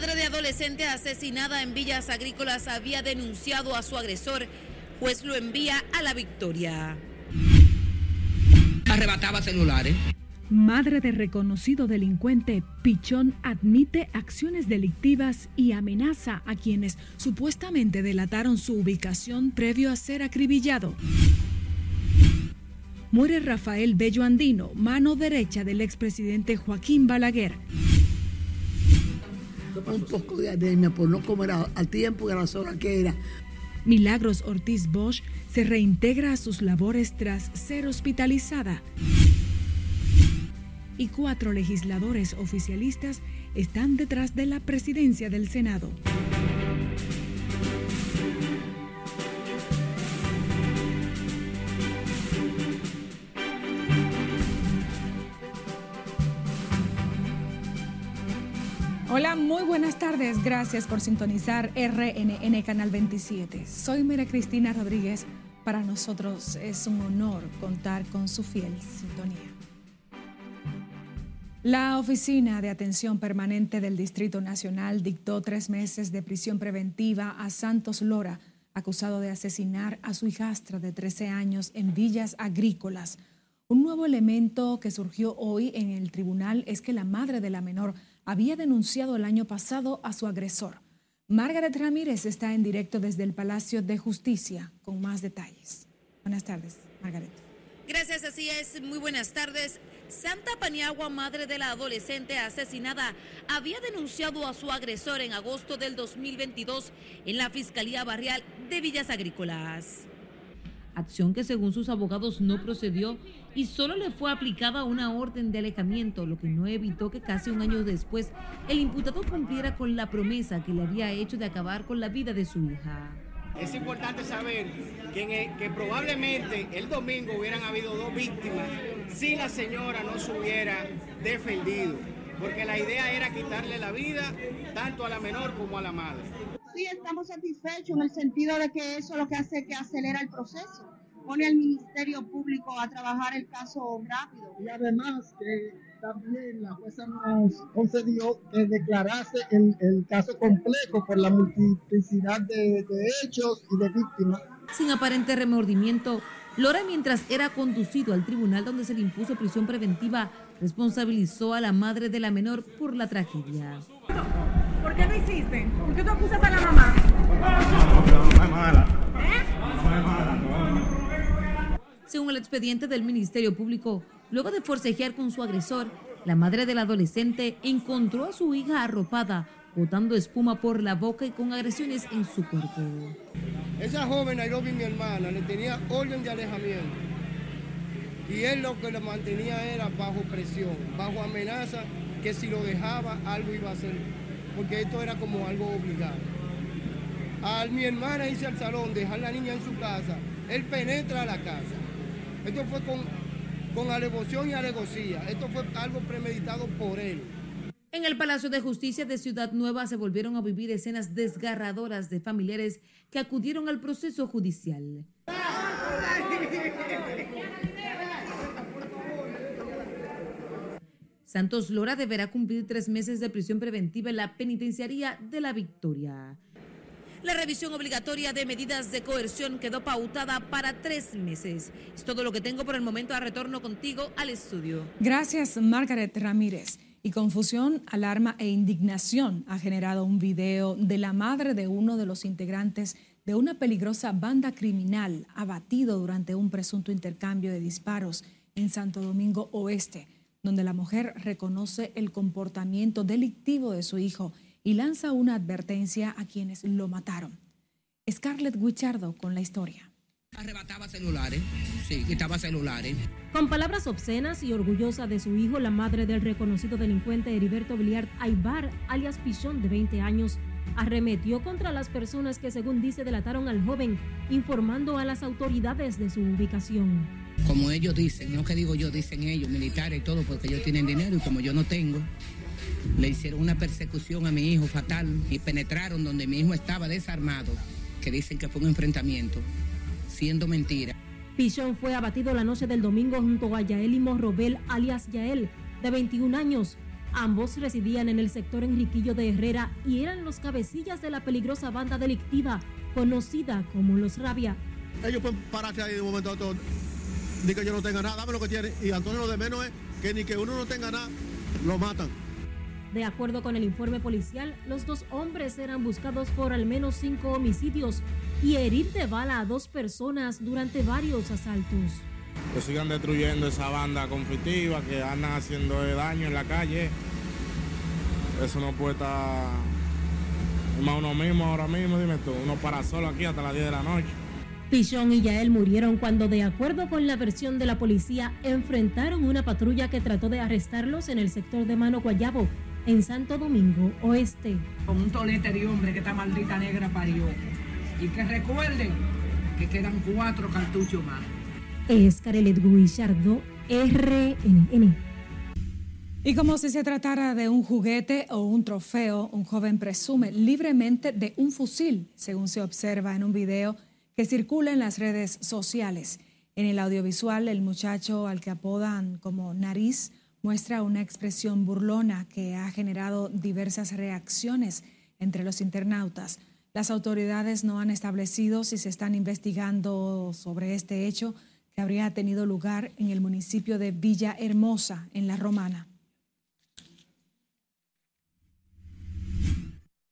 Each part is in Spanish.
madre de adolescente asesinada en Villas Agrícolas había denunciado a su agresor, pues lo envía a la victoria. Arrebataba celulares. Madre de reconocido delincuente, Pichón admite acciones delictivas y amenaza a quienes supuestamente delataron su ubicación previo a ser acribillado. Muere Rafael Bello Andino, mano derecha del expresidente Joaquín Balaguer. Un poco de anemia por no comer al tiempo y a las horas que era. Milagros Ortiz Bosch se reintegra a sus labores tras ser hospitalizada y cuatro legisladores oficialistas están detrás de la presidencia del Senado. Hola, muy buenas tardes. Gracias por sintonizar RNN Canal 27. Soy Mira Cristina Rodríguez. Para nosotros es un honor contar con su fiel sintonía. La Oficina de Atención Permanente del Distrito Nacional dictó tres meses de prisión preventiva a Santos Lora, acusado de asesinar a su hijastra de 13 años en Villas Agrícolas. Un nuevo elemento que surgió hoy en el tribunal es que la madre de la menor había denunciado el año pasado a su agresor. Margaret Ramírez está en directo desde el Palacio de Justicia con más detalles. Buenas tardes, Margaret. Gracias, así es. Muy buenas tardes. Santa Paniagua, madre de la adolescente asesinada, había denunciado a su agresor en agosto del 2022 en la Fiscalía Barrial de Villas Agrícolas. Acción que según sus abogados no procedió y solo le fue aplicada una orden de alejamiento, lo que no evitó que casi un año después el imputado cumpliera con la promesa que le había hecho de acabar con la vida de su hija. Es importante saber que, probablemente el domingo hubieran habido dos víctimas si la señora no se hubiera defendido, porque la idea era quitarle la vida tanto a la menor como a la madre. Sí, estamos satisfechos en el sentido de que eso es lo que hace que acelera el proceso, pone al Ministerio Público a trabajar el caso rápido. Y además que también la jueza nos concedió que declarase el, el caso complejo por la multiplicidad de, de hechos y de víctimas. Sin aparente remordimiento, Lora, mientras era conducido al tribunal donde se le impuso prisión preventiva, responsabilizó a la madre de la menor por la tragedia. ¿Por qué lo hiciste? ¿Por qué tú acusas a la mamá? No, es mala. Según el expediente del Ministerio Público, luego de forcejear con su agresor, la madre del adolescente encontró a su hija arropada, botando espuma por la boca y con agresiones en su cuerpo. Esa joven Nairobi, mi hermana, le tenía orden de alejamiento. Y él lo que le mantenía era bajo presión, bajo amenaza, que si lo dejaba algo iba a hacer, porque esto era como algo obligado. A mi hermana irse al salón, dejar la niña en su casa, él penetra a la casa. Esto fue con, con alevoción y alegocía, esto fue algo premeditado por él. En el Palacio de Justicia de Ciudad Nueva se volvieron a vivir escenas desgarradoras de familiares que acudieron al proceso judicial. Santos Lora deberá cumplir tres meses de prisión preventiva en la penitenciaría de la Victoria. La revisión obligatoria de medidas de coerción quedó pautada para tres meses. Es todo lo que tengo por el momento. A retorno contigo al estudio. Gracias, Margaret Ramírez. Y confusión, alarma e indignación ha generado un video de la madre de uno de los integrantes de una peligrosa banda criminal abatido durante un presunto intercambio de disparos en Santo Domingo Oeste, donde la mujer reconoce el comportamiento delictivo de su hijo y lanza una advertencia a quienes lo mataron. Scarlett Guichardo con la historia. Arrebataba celulares, sí, quitaba celulares. Con palabras obscenas y orgullosa de su hijo, la madre del reconocido delincuente Heriberto Biliard Aybar, alias Pichón, de 20 años, arremetió contra las personas que, según dice, delataron al joven, informando a las autoridades de su ubicación. Como ellos dicen, no que digo yo, dicen ellos, militares y todo, porque ellos tienen dinero y como yo no tengo, le hicieron una persecución a mi hijo fatal y penetraron donde mi hijo estaba desarmado, que dicen que fue un enfrentamiento siendo mentira. Pichón fue abatido la noche del domingo junto a Yael y Morrobel, alias Yael, de 21 años, Ambos residían en el sector Enriquillo de Herrera y eran los cabecillas de la peligrosa banda delictiva conocida como Los Rabia. Ellos pueden pararse ahí de un momento a otro, ni que yo no tenga nada, dame lo que tiene. Y Antonio lo de menos es que ni que uno no tenga nada, lo matan. De acuerdo con el informe policial, los dos hombres eran buscados por al menos cinco homicidios y herir de bala a dos personas durante varios asaltos. Que sigan destruyendo esa banda conflictiva, que andan haciendo daño en la calle. Eso no puede estar más uno mismo ahora mismo, dime tú, uno para solo aquí hasta las 10 de la noche. Pichón y Yael murieron cuando, de acuerdo con la versión de la policía, enfrentaron una patrulla que trató de arrestarlos en el sector de Mano Guayabo, en Santo Domingo Oeste. Con un tolete de hombre que esta maldita negra parió. Y que recuerden que quedan cuatro cartuchos más. Es Carelet Guillardo, RNN. Y como si se tratara de un juguete o un trofeo, un joven presume libremente de un fusil, según se observa en un video que circula en las redes sociales. En el audiovisual, el muchacho al que apodan como Nariz muestra una expresión burlona que ha generado diversas reacciones entre los internautas. Las autoridades no han establecido si se están investigando sobre este hecho que habría tenido lugar en el municipio de Villa Hermosa, en La Romana.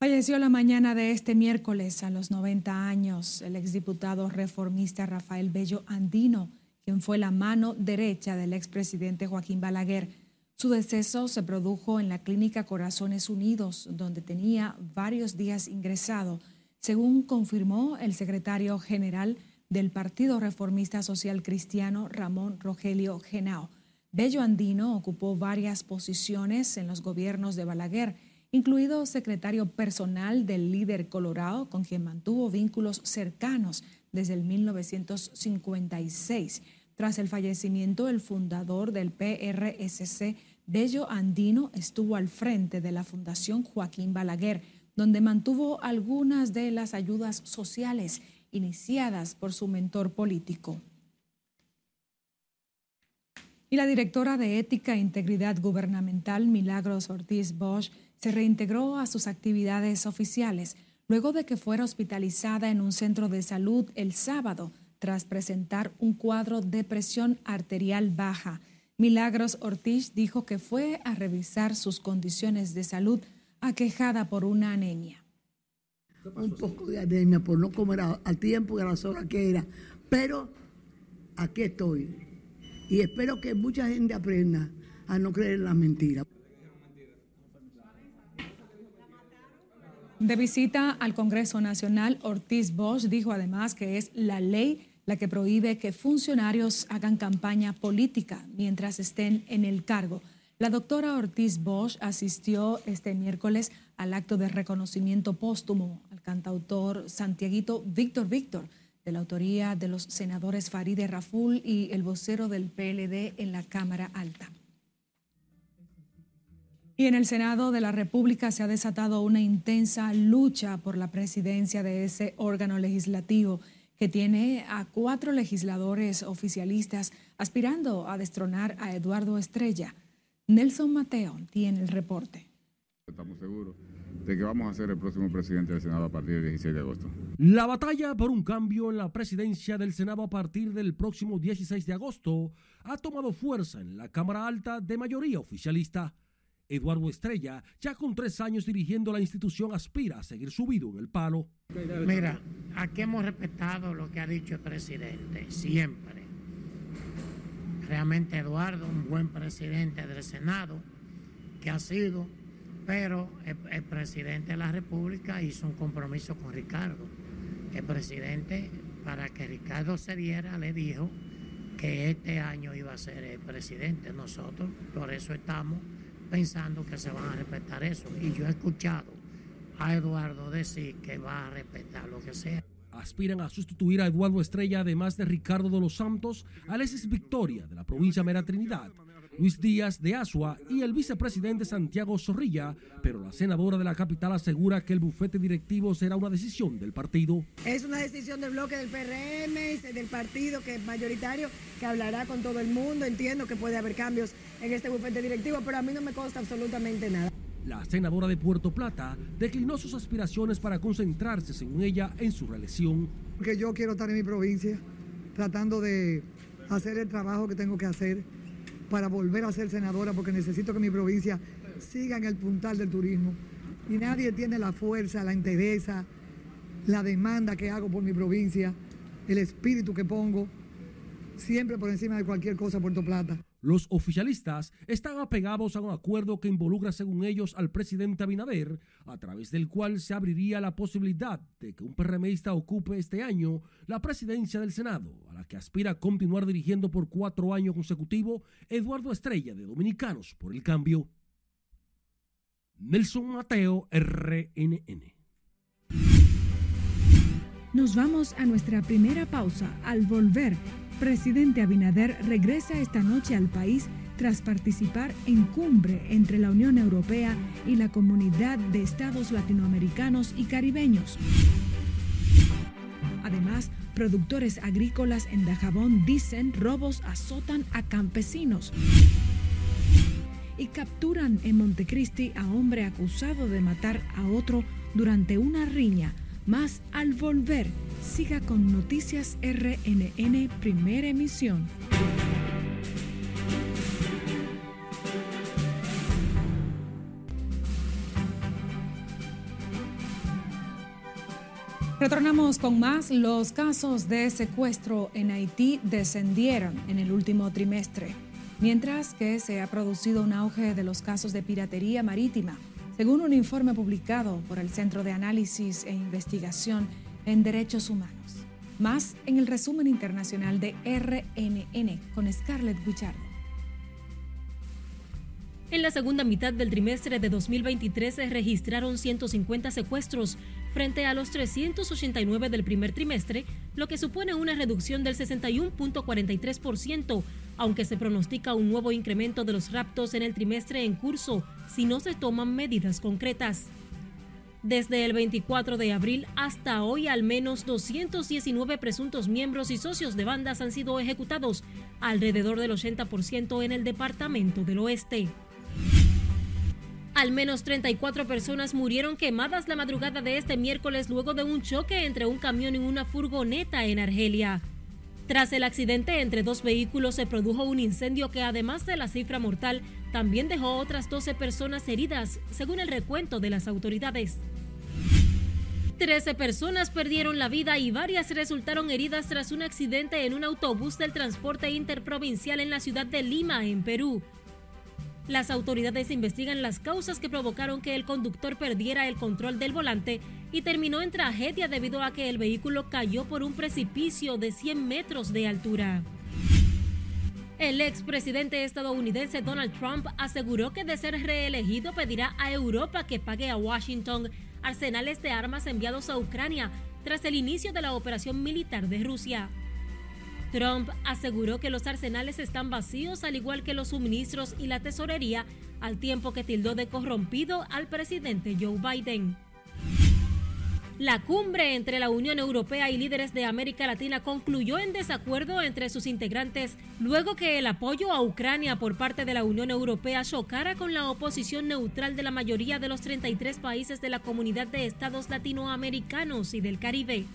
Falleció la mañana de este miércoles a los 90 años el exdiputado reformista Rafael Bello Andino, quien fue la mano derecha del expresidente Joaquín Balaguer. Su deceso se produjo en la clínica Corazones Unidos, donde tenía varios días ingresado, según confirmó el secretario general del Partido Reformista Social Cristiano, Ramón Rogelio Genao. Bello Andino ocupó varias posiciones en los gobiernos de Balaguer, incluido secretario personal del líder colorado, con quien mantuvo vínculos cercanos desde el 1956. Tras el fallecimiento, el fundador del PRSC, Bello Andino, estuvo al frente de la Fundación Joaquín Balaguer, donde mantuvo algunas de las ayudas sociales iniciadas por su mentor político. Y la directora de Ética e Integridad Gubernamental, Milagros Ortiz Bosch, se reintegró a sus actividades oficiales luego de que fuera hospitalizada en un centro de salud el sábado tras presentar un cuadro de presión arterial baja. Milagros Ortiz dijo que fue a revisar sus condiciones de salud aquejada por una anemia. Un poco de anemia por no comer al tiempo y a las horas que era, pero aquí estoy y espero que mucha gente aprenda a no creer en las mentiras. De visita al Congreso Nacional, Ortiz Bosch dijo además que es la ley la que prohíbe que funcionarios hagan campaña política mientras estén en el cargo. La doctora Ortiz Bosch asistió este miércoles al acto de reconocimiento póstumo al cantautor santiaguito Víctor Víctor, de la autoría de los senadores Faride Raful y el vocero del PLD en la Cámara Alta. Y en el Senado de la República se ha desatado una intensa lucha por la presidencia de ese órgano legislativo que tiene a cuatro legisladores oficialistas aspirando a destronar a Eduardo Estrella. Nelson Mateo tiene el reporte. Estamos seguros de que vamos a ser el próximo presidente del Senado a partir del 16 de agosto. La batalla por un cambio en la presidencia del Senado a partir del próximo 16 de agosto ha tomado fuerza en la Cámara Alta de mayoría oficialista. Eduardo Estrella, ya con tres años dirigiendo la institución, aspira a seguir subido en el palo. Mira, aquí hemos respetado lo que ha dicho el presidente, siempre. Realmente Eduardo, un buen presidente del Senado, que ha sido, pero el, presidente de la República hizo un compromiso con Ricardo. El presidente, para que Ricardo se diera, le dijo que este año iba a ser el presidente. Nosotros, por eso estamos pensando que se van a respetar eso. Y yo he escuchado a Eduardo decir que va a respetar lo que sea. Aspiran a sustituir a Eduardo Estrella, además de Ricardo de los Santos, Alexis Victoria, de la provincia Mera Trinidad, Luis Díaz de Asua y el vicepresidente Santiago Zorrilla, pero la senadora de la capital asegura que el bufete directivo será una decisión del partido. Es una decisión del bloque del PRM y del partido que es mayoritario, que hablará con todo el mundo. Entiendo que puede haber cambios en este bufete directivo, pero a mí no me consta absolutamente nada. La senadora de Puerto Plata declinó sus aspiraciones para concentrarse, según ella, en su reelección. Que yo quiero estar en mi provincia tratando de hacer el trabajo que tengo que hacer para volver a ser senadora porque necesito que mi provincia siga en el puntal del turismo. Y nadie tiene la fuerza, la entereza, la demanda que hago por mi provincia, el espíritu que pongo, siempre por encima de cualquier cosa Puerto Plata. Los oficialistas están apegados a un acuerdo que involucra, según ellos, al presidente Abinader, a través del cual se abriría la posibilidad de que un PRMista ocupe este año la presidencia del Senado, a la que aspira a continuar dirigiendo por cuatro años consecutivos Eduardo Estrella de Dominicanos por el Cambio. Nelson Mateo, RNN. Nos vamos a nuestra primera pausa. Al volver, presidente Abinader regresa esta noche al país tras participar en cumbre entre la Unión Europea y la Comunidad de Estados Latinoamericanos y Caribeños. Además, productores agrícolas en Dajabón dicen robos azotan a campesinos y capturan en Montecristi a hombre acusado de matar a otro durante una riña. Más al volver Siga con Noticias RNN Primera Emisión. Retornamos con más. Los casos de secuestro en Haití descendieron en el último trimestre, mientras que se ha producido un auge de los casos de piratería marítima, según un informe publicado por el Centro de Análisis e Investigación en derechos humanos. Más en el resumen internacional de RNN con Scarlett Guichardo. En la segunda mitad del trimestre de 2023 se registraron 150 secuestros frente a los 389 del primer trimestre, lo que supone una reducción del 61.43%, aunque se pronostica un nuevo incremento de los raptos en el trimestre en curso si no se toman medidas concretas. Desde el 24 de abril hasta hoy, al menos 219 presuntos miembros y socios de bandas han sido ejecutados, alrededor del 80% en el departamento del oeste. Al menos 34 personas murieron quemadas la madrugada de este miércoles luego de un choque entre un camión y una furgoneta en Argelia. Tras el accidente entre dos vehículos se produjo un incendio que además de la cifra mortal también dejó otras 12 personas heridas, según el recuento de las autoridades. 13 personas perdieron la vida y varias resultaron heridas tras un accidente en un autobús del transporte interprovincial en la ciudad de Lima, en Perú. Las autoridades investigan las causas que provocaron que el conductor perdiera el control del volante y terminó en tragedia debido a que el vehículo cayó por un precipicio de 100 metros de altura. El expresidente estadounidense Donald Trump aseguró que de ser reelegido pedirá a Europa que pague a Washington arsenales de armas enviados a Ucrania tras el inicio de la operación militar de Rusia. Trump aseguró que los arsenales están vacíos al igual que los suministros y la tesorería, al tiempo que tildó de corrompido al presidente Joe Biden. La cumbre entre la Unión Europea y líderes de América Latina concluyó en desacuerdo entre sus integrantes luego que el apoyo a Ucrania por parte de la Unión Europea chocara con la oposición neutral de la mayoría de los 33 países de la comunidad de estados latinoamericanos y del Caribe.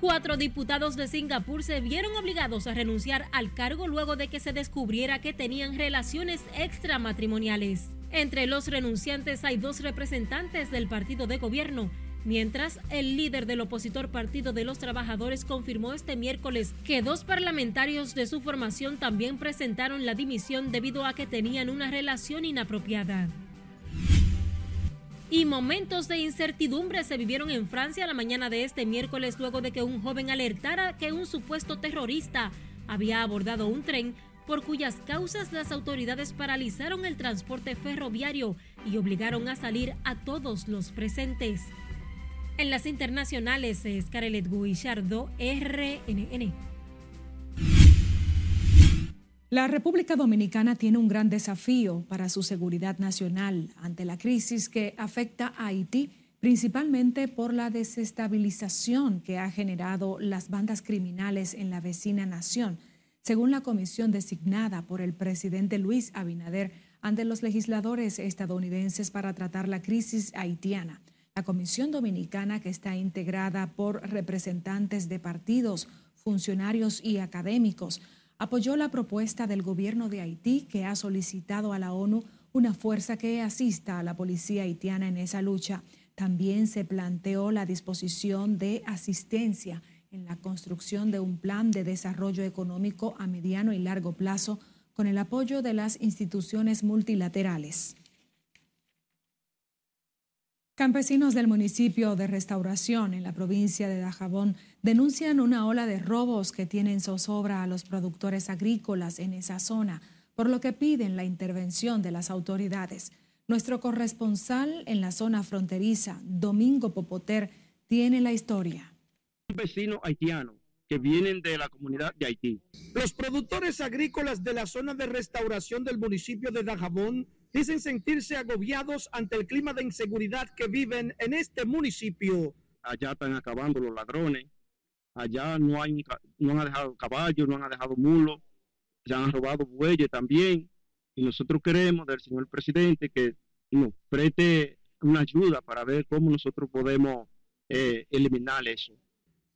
Cuatro diputados de Singapur se vieron obligados a renunciar al cargo luego de que se descubriera que tenían relaciones extramatrimoniales. Entre los renunciantes hay dos representantes del partido de gobierno, mientras el líder del opositor Partido de los Trabajadores confirmó este miércoles que dos parlamentarios de su formación también presentaron la dimisión debido a que tenían una relación inapropiada. Y momentos de incertidumbre se vivieron en Francia la mañana de este miércoles luego de que un joven alertara que un supuesto terrorista había abordado un tren por cuyas causas las autoridades paralizaron el transporte ferroviario y obligaron a salir a todos los presentes. En las internacionales es Carelet Guillardo, RNN. La República Dominicana tiene un gran desafío para su seguridad nacional ante la crisis que afecta a Haití, principalmente por la desestabilización que ha generado las bandas criminales en la vecina nación, según la comisión designada por el presidente Luis Abinader ante los legisladores estadounidenses para tratar la crisis haitiana. La comisión dominicana, que está integrada por representantes de partidos, funcionarios y académicos, apoyó la propuesta del gobierno de Haití que ha solicitado a la ONU una fuerza que asista a la policía haitiana en esa lucha. También se planteó la disposición de asistencia en la construcción de un plan de desarrollo económico a mediano y largo plazo con el apoyo de las instituciones multilaterales. Campesinos del municipio de Restauración en la provincia de Dajabón denuncian una ola de robos que tienen zozobra a los productores agrícolas en esa zona, por lo que piden la intervención de las autoridades. Nuestro corresponsal en la zona fronteriza, Domingo Popoter, tiene la historia. Un vecino haitiano que vienen de la comunidad de Haití. Los productores agrícolas de la zona de restauración del municipio de Dajabón dicen sentirse agobiados ante el clima de inseguridad que viven en este municipio. Allá están acabando los ladrones, allá no, hay, no han dejado caballos, no han dejado mulos, ya han robado bueyes también. Y nosotros queremos del señor presidente que nos preste una ayuda para ver cómo nosotros podemos eh, eliminar eso.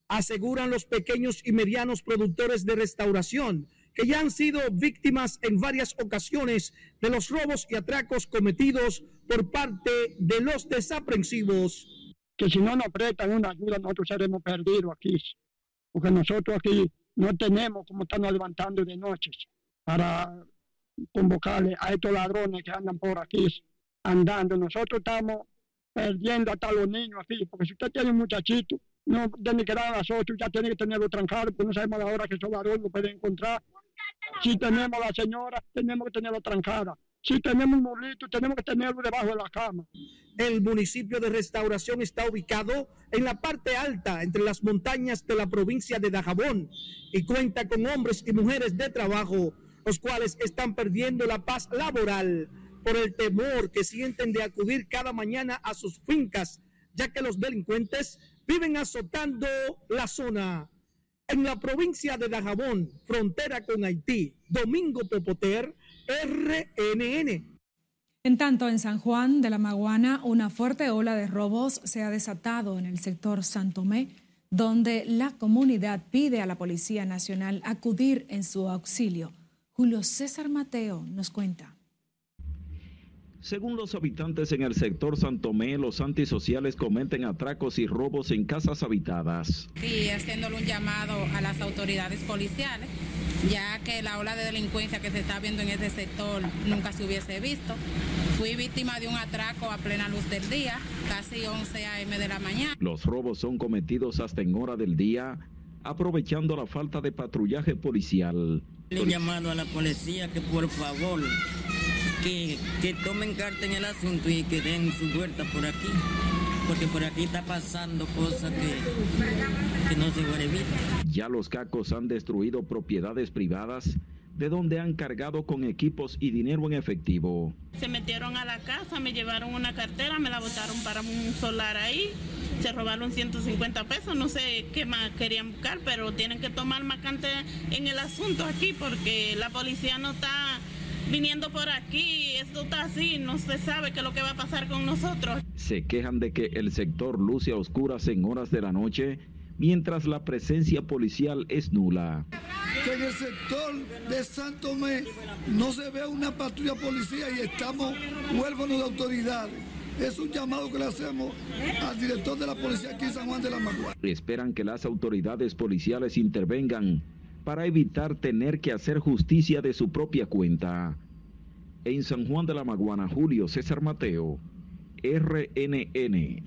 Aseguran los pequeños y medianos productores de restauración que ya han sido víctimas en varias ocasiones de los robos y atracos cometidos por parte de los desaprensivos. Que si no nos prestan una ayuda, nosotros seremos perdidos aquí, porque nosotros aquí no tenemos como estamos levantando de noche para convocarle a estos ladrones que andan por aquí andando. Nosotros estamos perdiendo hasta los niños aquí, porque si usted tiene un muchachito, no tiene que dar a las 8, ya tiene que tenerlo trancado, porque no sabemos la hora que esos ladrones lo pueden encontrar. Si tenemos a la señora, tenemos que tenerla trancada. Si tenemos un burrito, tenemos que tenerlo debajo de la cama. El municipio de Restauración está ubicado en la parte alta entre las montañas de la provincia de Dajabón y cuenta con hombres y mujeres de trabajo, los cuales están perdiendo la paz laboral por el temor que sienten de acudir cada mañana a sus fincas, ya que los delincuentes viven azotando la zona en la provincia de Dajabón, frontera con Haití. Domingo Popoter, RNN. En tanto, en San Juan de la Maguana, una fuerte ola de robos se ha desatado en el sector Santomé, donde la comunidad pide a la Policía Nacional acudir en su auxilio. Julio César Mateo nos cuenta. Según los habitantes en el sector Santomé, los antisociales cometen atracos y robos en casas habitadas. Sí, haciéndole un llamado a las autoridades policiales, ya que la ola de delincuencia que se está viendo en este sector nunca se hubiese visto. Fui víctima de un atraco a plena luz del día, casi 11 a.m. de la mañana. Los robos son cometidos hasta en hora del día, aprovechando la falta de patrullaje policial. Le llamado a la policía que por favor que, que tomen carta en el asunto y que den su vuelta por aquí, porque por aquí está pasando cosas que, que no se puede evitar. Ya los cacos han destruido propiedades privadas de donde han cargado con equipos y dinero en efectivo. Se metieron a la casa, me llevaron una cartera, me la botaron para un solar ahí, se robaron 150 pesos, no sé qué más querían buscar, pero tienen que tomar macante en el asunto aquí porque la policía no está viniendo por aquí, esto está así, no se sabe qué es lo que va a pasar con nosotros. Se quejan de que el sector luce a oscuras en horas de la noche, mientras la presencia policial es nula. Que en el sector de Santo Tomé no se ve una patrulla policía y estamos huérfanos de autoridades. Es un llamado que le hacemos al director de la policía aquí en San Juan de la Maguana. Esperan que las autoridades policiales intervengan para evitar tener que hacer justicia de su propia cuenta. En San Juan de la Maguana, Julio César Mateo, RNN.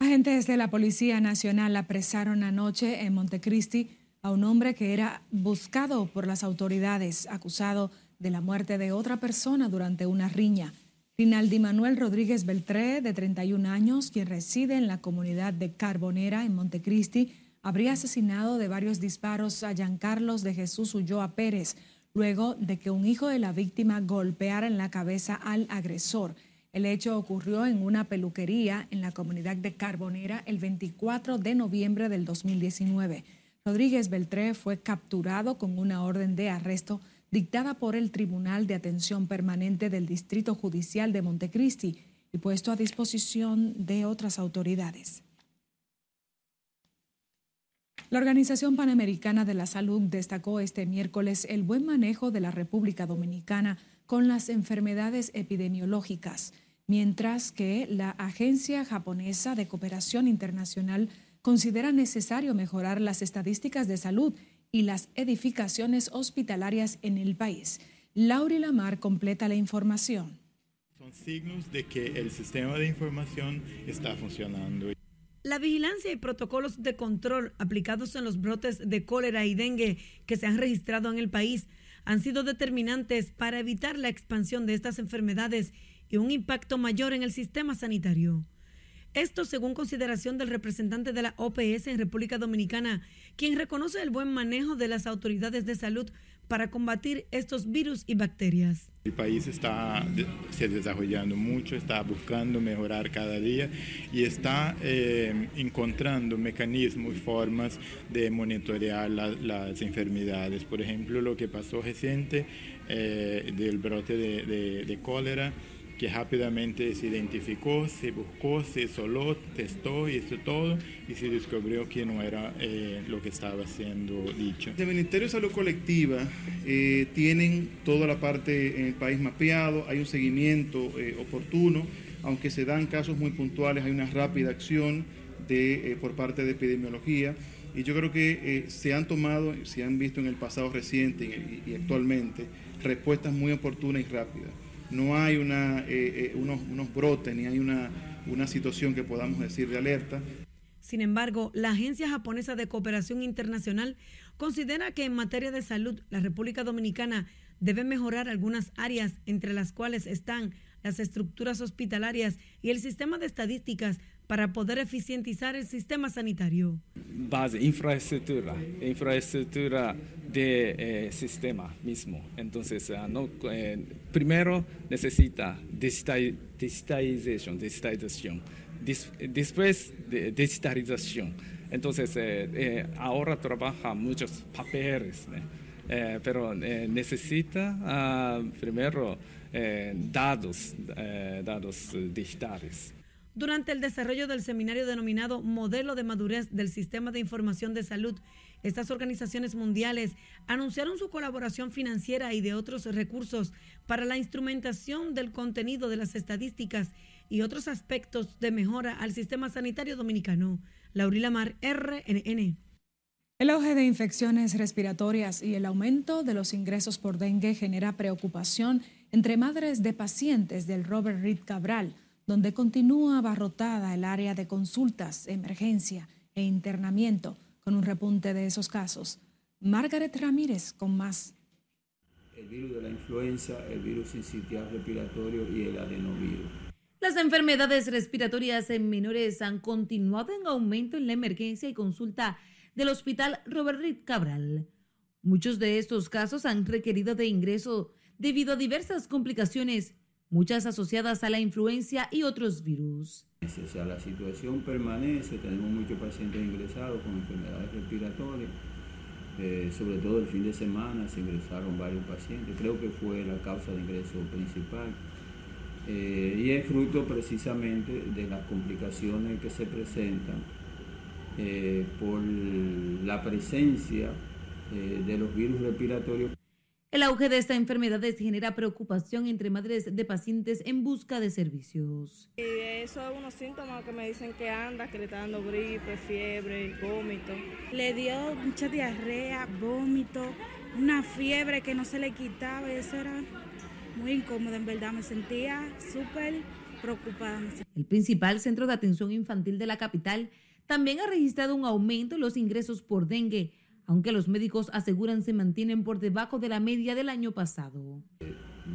Agentes de la Policía Nacional apresaron anoche en Montecristi a un hombre que era buscado por las autoridades, acusado de la muerte de otra persona durante una riña. Rinaldi Manuel Rodríguez Beltré, de 31 años, quien reside en la comunidad de Carbonera, en Montecristi, habría asesinado de varios disparos a Giancarlos de Jesús Ulloa Pérez, luego de que un hijo de la víctima golpeara en la cabeza al agresor. El hecho ocurrió en una peluquería en la comunidad de Carbonera el 24 de noviembre del 2019. Rodríguez Beltré fue capturado con una orden de arresto dictada por el Tribunal de Atención Permanente del Distrito Judicial de Montecristi y puesto a disposición de otras autoridades. La Organización Panamericana de la Salud destacó este miércoles el buen manejo de la República Dominicana con las enfermedades epidemiológicas, mientras que la Agencia Japonesa de Cooperación Internacional considera necesario mejorar las estadísticas de salud y las edificaciones hospitalarias en el país. Lauri Lamar completa la información. Son signos de que el sistema de información está funcionando. La vigilancia y protocolos de control aplicados en los brotes de cólera y dengue que se han registrado en el país han sido determinantes para evitar la expansión de estas enfermedades y un impacto mayor en el sistema sanitario. Esto según consideración del representante de la OPS en República Dominicana, quien reconoce el buen manejo de las autoridades de salud para combatir estos virus y bacterias. El país está se desarrollando mucho, está buscando mejorar cada día y está eh, encontrando mecanismos y formas de monitorear las enfermedades. Por ejemplo, lo que pasó reciente eh, del brote de cólera que rápidamente se identificó, se buscó, se isoló, testó y hizo todo y se descubrió que no era eh, lo que estaba siendo dicho. El Ministerio de Salud Colectiva eh, tienen toda la parte en el país mapeado, hay un seguimiento eh, oportuno, aunque se dan casos muy puntuales, hay una rápida acción de, por parte de epidemiología y yo creo que se han tomado, se han visto en el pasado reciente y actualmente respuestas muy oportunas y rápidas no hay una, eh, eh, unos, unos, brotes ni hay una, una situación que podamos decir de alerta. Sin embargo, la Agencia Japonesa de Cooperación Internacional considera que en materia de salud la República Dominicana debe mejorar algunas áreas, entre las cuales están las estructuras hospitalarias y el sistema de estadísticas para poder eficientizar el sistema sanitario. Base, infraestructura, infraestructura de eh, sistema mismo. Entonces, no, eh, primero necesita digitalización, digitalización. Des, después de digitalización. Entonces, eh, eh ahora trabaja muchos papeles, pero necesita uh, primero datos, datos digitales. Durante el desarrollo del seminario denominado Modelo de Madurez del Sistema de Información de Salud, estas organizaciones mundiales anunciaron su colaboración financiera y de otros recursos para la instrumentación del contenido de las estadísticas y otros aspectos de mejora al sistema sanitario dominicano. Laurila Mar, RNN. El auge de infecciones respiratorias y el aumento de los ingresos por dengue genera preocupación entre madres de pacientes del Robert Reed Cabral donde continúa abarrotada el área de consultas, emergencia e internamiento con un repunte de esos casos. Margaret Ramírez con más. El virus de la influenza, el virus sincitial respiratorio y el adenovirus. Las enfermedades respiratorias en menores han continuado en aumento en la emergencia y consulta del Hospital Robert Reed Cabral. Muchos de estos casos han requerido de ingreso debido a diversas complicaciones muchas asociadas a la influencia y otros virus. O sea, la situación permanece, tenemos muchos pacientes ingresados con enfermedades respiratorias, eh, sobre todo el fin de semana se ingresaron varios pacientes, creo que fue la causa de ingreso principal. Eh, y es fruto precisamente de las complicaciones que se presentan eh, por la presencia de los virus respiratorios. El auge de esta enfermedad genera preocupación entre madres de pacientes en busca de servicios. Y eso es unos síntomas que me dicen que anda, que le está dando gripe, fiebre, vómito. Le dio mucha diarrea, vómito, una fiebre que no se le quitaba y eso era muy incómodo, en verdad me sentía súper preocupada. El principal centro de atención infantil de la capital también ha registrado un aumento en los ingresos por dengue aunque los médicos aseguran se mantienen por debajo de la media del año pasado.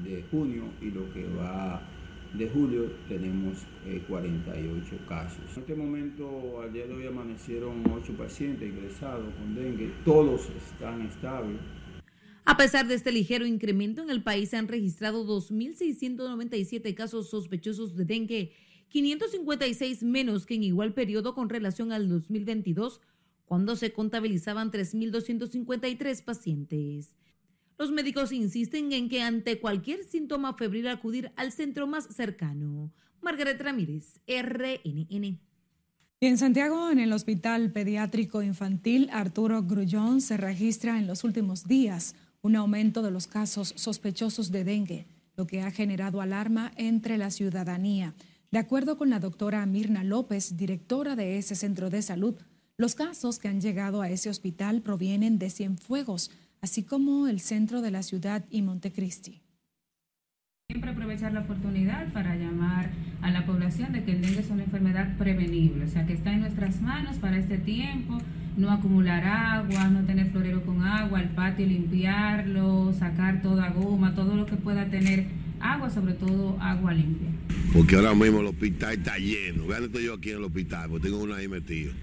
De junio y lo que va de julio tenemos 48 casos. En este momento, de hoy amanecieron 8 pacientes ingresados con dengue, todos están estables. A pesar de este ligero incremento en el país, se han registrado 2.697 casos sospechosos de dengue, 556 menos que en igual periodo con relación al 2022, cuando se contabilizaban 3.253 pacientes. Los médicos insisten en que ante cualquier síntoma febril acudir al centro más cercano. Margaret Ramírez, RNN. en Santiago, en el Hospital Pediátrico Infantil Arturo Grullón, se registra en los últimos días un aumento de los casos sospechosos de dengue, lo que ha generado alarma entre la ciudadanía. De acuerdo con la doctora Mirna López, directora de ese centro de salud, los casos que han llegado a ese hospital provienen de Cienfuegos, así como el centro de la ciudad y Montecristi. Siempre aprovechar la oportunidad para llamar a la población de que el dengue es una enfermedad prevenible, o sea que está en nuestras manos para este tiempo no acumular agua, no tener florero con agua, el patio limpiarlo, sacar toda goma, todo lo que pueda tener agua, sobre todo agua limpia. Porque ahora mismo el hospital está lleno. Vean, estoy yo aquí en el hospital, porque tengo uno ahí metido.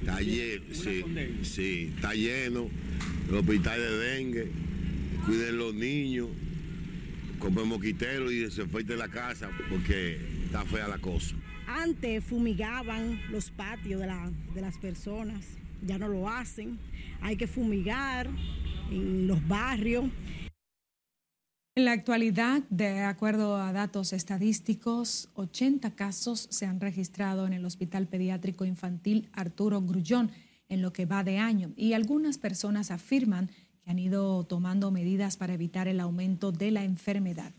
Está lleno, sí, sí, está lleno. El hospital de dengue, cuiden los niños, compren moquiteros y se de la casa porque está fea la cosa. Antes fumigaban los patios de, de las personas ya no lo hacen. Hay que fumigar en los barrios. En la actualidad, de acuerdo a datos estadísticos, 80 casos se han registrado en el Hospital Pediátrico Infantil Arturo Grullón en lo que va de año y algunas personas afirman que han ido tomando medidas para evitar el aumento de la enfermedad.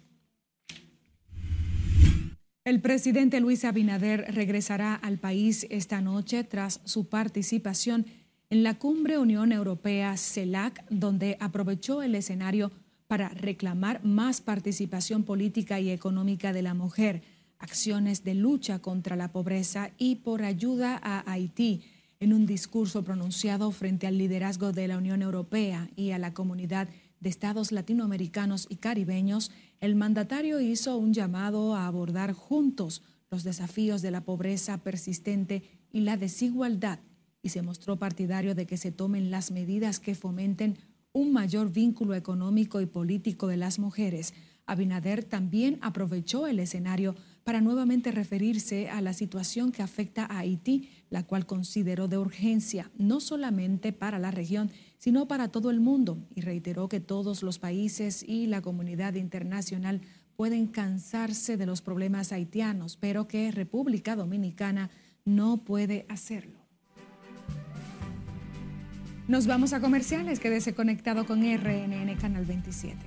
El presidente Luis Abinader regresará al país esta noche tras su participación en la cumbre Unión Europea CELAC, donde aprovechó el escenario para reclamar más participación política y económica de la mujer, acciones de lucha contra la pobreza y por ayuda a Haití. En un discurso pronunciado frente al liderazgo de la Unión Europea y a la comunidad de estados latinoamericanos y caribeños, el mandatario hizo un llamado a abordar juntos los desafíos de la pobreza persistente y la desigualdad y se mostró partidario de que se tomen las medidas que fomenten un mayor vínculo económico y político de las mujeres. Abinader también aprovechó el escenario para nuevamente referirse a la situación que afecta a Haití, la cual consideró de urgencia no solamente para la región, sino para todo el mundo, y reiteró que todos los países y la comunidad internacional pueden cansarse de los problemas haitianos, pero que República Dominicana no puede hacerlo. Nos vamos a comerciales, quédese conectado con RNN Canal 27.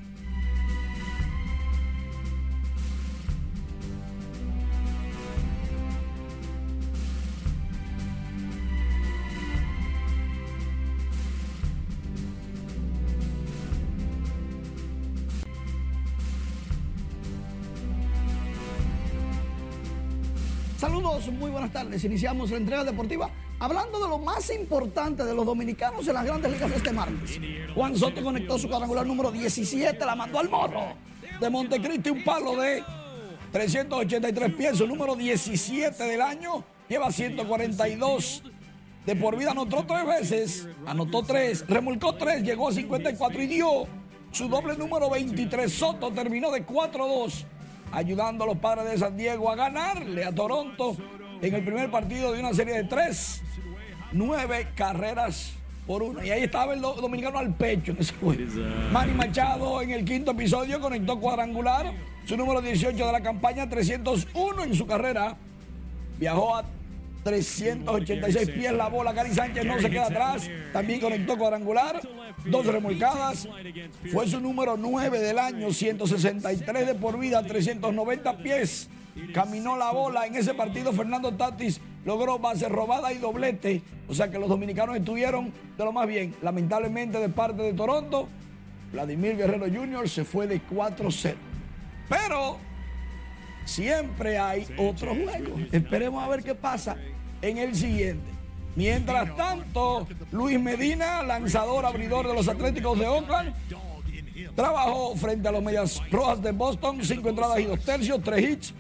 Saludos, muy buenas tardes. Iniciamos la entrega deportiva hablando de lo más importante de los dominicanos en las grandes ligas este martes. Juan Soto conectó su cuadrangular número 17, la mandó al morro de Montecristi, un palo de 383 pies, su número 17 del año, lleva 142 de por vida, anotó tres veces, anotó tres, remolcó tres, llegó a 54 y dio su doble número 23. Soto terminó de 4-2 ayudando a los padres de San Diego a ganarle a Toronto en el primer partido de una serie de tres, nueve carreras por una. Y ahí estaba el dominicano al pecho en ese juego. Manny Machado en el quinto episodio conectó cuadrangular, su número 18 de la campaña, 301 en su carrera. Viajó a 386 pies la bola. Gary Sánchez no se queda atrás. También conectó cuadrangular. Dos remolcadas. Fue su número 9 del año. 163 de por vida. 390 pies. Caminó la bola. En ese partido Fernando Tatis logró base robada y doblete. O sea que los dominicanos estuvieron de lo más bien. Lamentablemente de parte de Toronto, Vladimir Guerrero Jr. se fue de 4-0. Pero siempre hay otro juego. Esperemos a ver qué pasa en el siguiente. Mientras tanto, Luis Medina, lanzador abridor de los Atléticos de Oakland, trabajó frente a los Medias Rojas de Boston, cinco entradas y dos tercios, tres hits,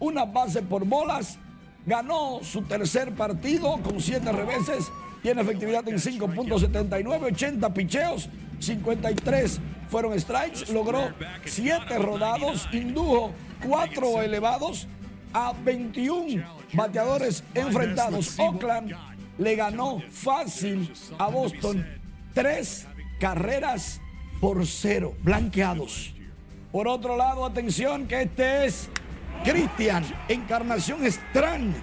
una base por bolas, ganó su tercer partido con siete reveses, tiene efectividad en 5.79, 80 picheos, 53 fueron strikes, logró siete rodados, indujo cuatro elevados a 21 bateadores enfrentados. Oakland le ganó fácil a Boston tres carreras por cero, blanqueados. Por otro lado, atención que este es Cristian Encarnación Strand,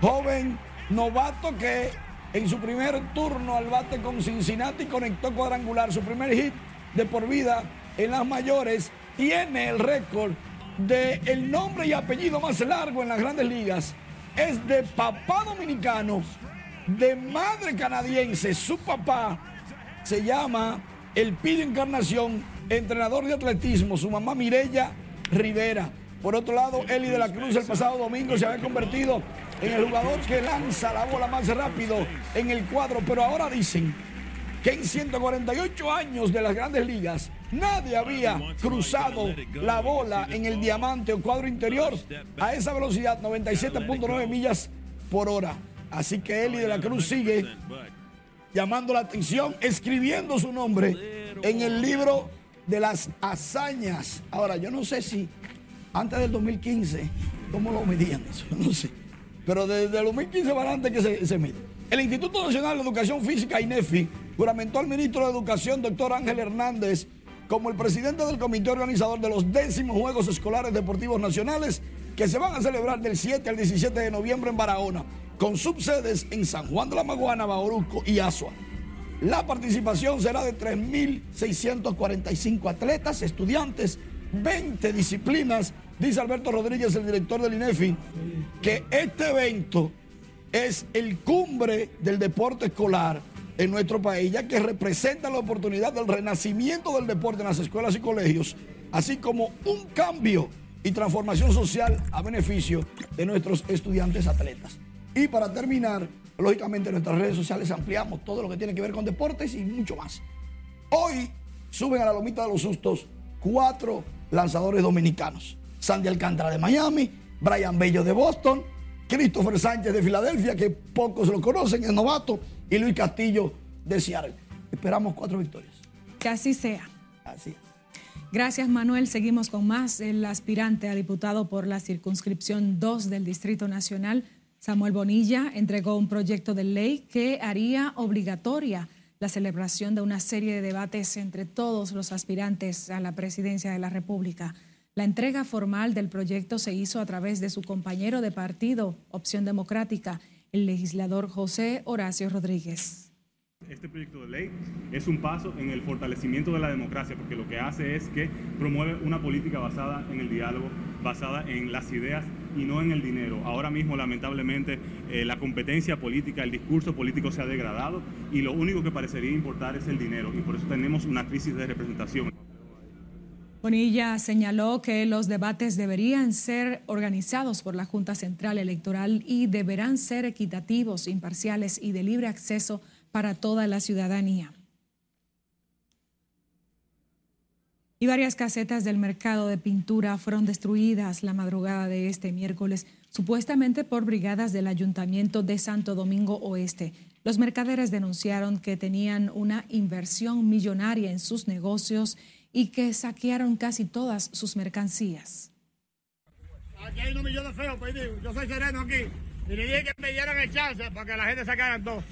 joven novato que en su primer turno al bate con Cincinnati conectó cuadrangular, su primer hit de por vida en las mayores, tiene el récord de el nombre y apellido más largo en las grandes ligas. Es de papá dominicano, de madre canadiense. Su papá se llama El Pido Encarnación, entrenador de atletismo. Su mamá Mirella Rivera. Por otro lado, Eli de la Cruz el pasado domingo se había convertido en el jugador que lanza la bola más rápido en el cuadro. Pero ahora dicen que en 148 años de las grandes ligas nadie había cruzado la bola en el diamante o cuadro interior a esa velocidad, 97.9 millas por hora. Así que Eli de la Cruz sigue llamando la atención, escribiendo su nombre en el libro de las hazañas. Ahora, yo no sé si antes del 2015, ¿cómo lo medían eso? No sé. Pero desde el 2015 para adelante que se, se mide. El Instituto Nacional de Educación Física, INEFI, juramentó al ministro de Educación, doctor Ángel Hernández, como el presidente del comité organizador de los décimos Juegos Escolares Deportivos Nacionales que se van a celebrar del 7 al 17 de noviembre en Barahona, con subsedes en San Juan de la Maguana, Bauruco y Asua. La participación será de 3.645 atletas, estudiantes, 20 disciplinas. Dice Alberto Rodríguez, el director del INEFI, que este evento es el cumbre del deporte escolar en nuestro país, ya que representa la oportunidad del renacimiento del deporte en las escuelas y colegios, así como un cambio y transformación social a beneficio de nuestros estudiantes atletas. Y para terminar, lógicamente en nuestras redes sociales ampliamos todo lo que tiene que ver con deportes y mucho más. Hoy suben a la lomita de los sustos cuatro lanzadores dominicanos. Sandy Alcántara de Miami, Brian Bello de Boston, Christopher Sánchez de Filadelfia, que pocos lo conocen, es novato, y Luis Castillo de Seattle. Esperamos cuatro victorias. Que así sea. Así es. Gracias, Manuel. Seguimos con más. El aspirante a diputado por la circunscripción 2 del Distrito Nacional, Samuel Bonilla, entregó un proyecto de ley que haría obligatoria la celebración de una serie de debates entre todos los aspirantes a la presidencia de la República. La entrega formal del proyecto se hizo a través de su compañero de partido, Opción Democrática, el legislador José Horacio Rodríguez. Este proyecto de ley es un paso en el fortalecimiento de la democracia porque lo que hace es que promueve una política basada en el diálogo, basada en las ideas y no en el dinero. Ahora mismo, lamentablemente, eh, la competencia política, el discurso político se ha degradado y lo único que parecería importar es el dinero y por eso tenemos una crisis de representación. Bonilla señaló que los debates deberían ser organizados por la Junta Central Electoral y deberán ser equitativos, imparciales y de libre acceso para toda la ciudadanía. Y varias casetas del mercado de pintura fueron destruidas la madrugada de este miércoles, supuestamente por brigadas del Ayuntamiento de Santo Domingo Oeste. Los mercaderes denunciaron que tenían una inversión millonaria en sus negocios y que saquearon casi todas sus mercancías. Aquí hay unos millones feos, pues yo soy sereno aquí. Y le dije que me dieran el chance para que la gente sacaran todo.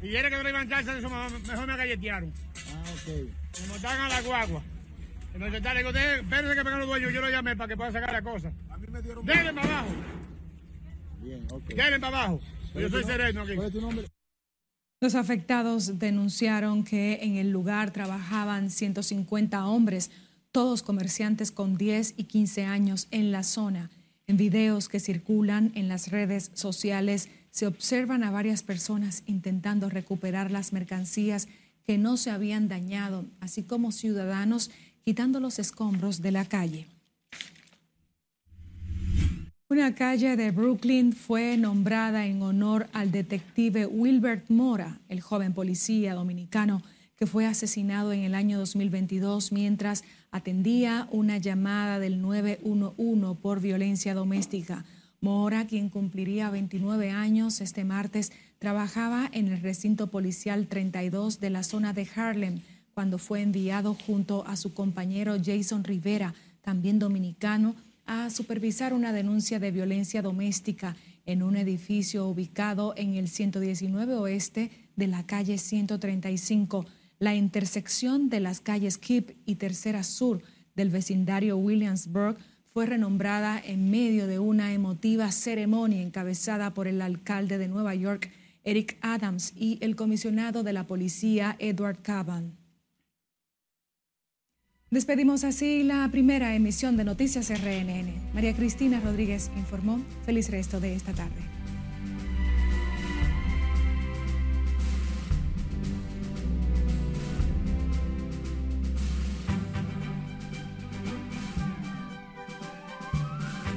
Y quieren que no le iban chance, eso mejor me galletearon. Ah, ok. Me montaron a la guagua. Espérense que vengan los dueños, yo lo llamé para que puedan sacar la cosa. A mí me dieron... Denle para abajo. Bien, ok. Denle para abajo. Yo soy sereno aquí. ¿Cuál es tu nombre? Los afectados denunciaron que en el lugar trabajaban 150 hombres, todos comerciantes con 10 y 15 años en la zona. En videos que circulan en las redes sociales se observan a varias personas intentando recuperar las mercancías que no se habían dañado, así como ciudadanos quitando los escombros de la calle. Una calle de Brooklyn fue nombrada en honor al detective Wilbert Mora, el joven policía dominicano que fue asesinado en el año 2022 mientras atendía una llamada del 911 por violencia doméstica. Mora, quien cumpliría 29 años este martes, trabajaba en el recinto policial 32 de la zona de Harlem cuando fue enviado junto a su compañero Jason Rivera, también dominicano, a supervisar una denuncia de violencia doméstica en un edificio ubicado en el 119 oeste de la calle 135, la intersección de las calles Kip y Tercera Sur del vecindario Williamsburg fue renombrada en medio de una emotiva ceremonia encabezada por el alcalde de Nueva York, Eric Adams, y el comisionado de la policía, Edward Caban. Despedimos así la primera emisión de Noticias RNN. María Cristina Rodríguez informó. Feliz resto de esta tarde.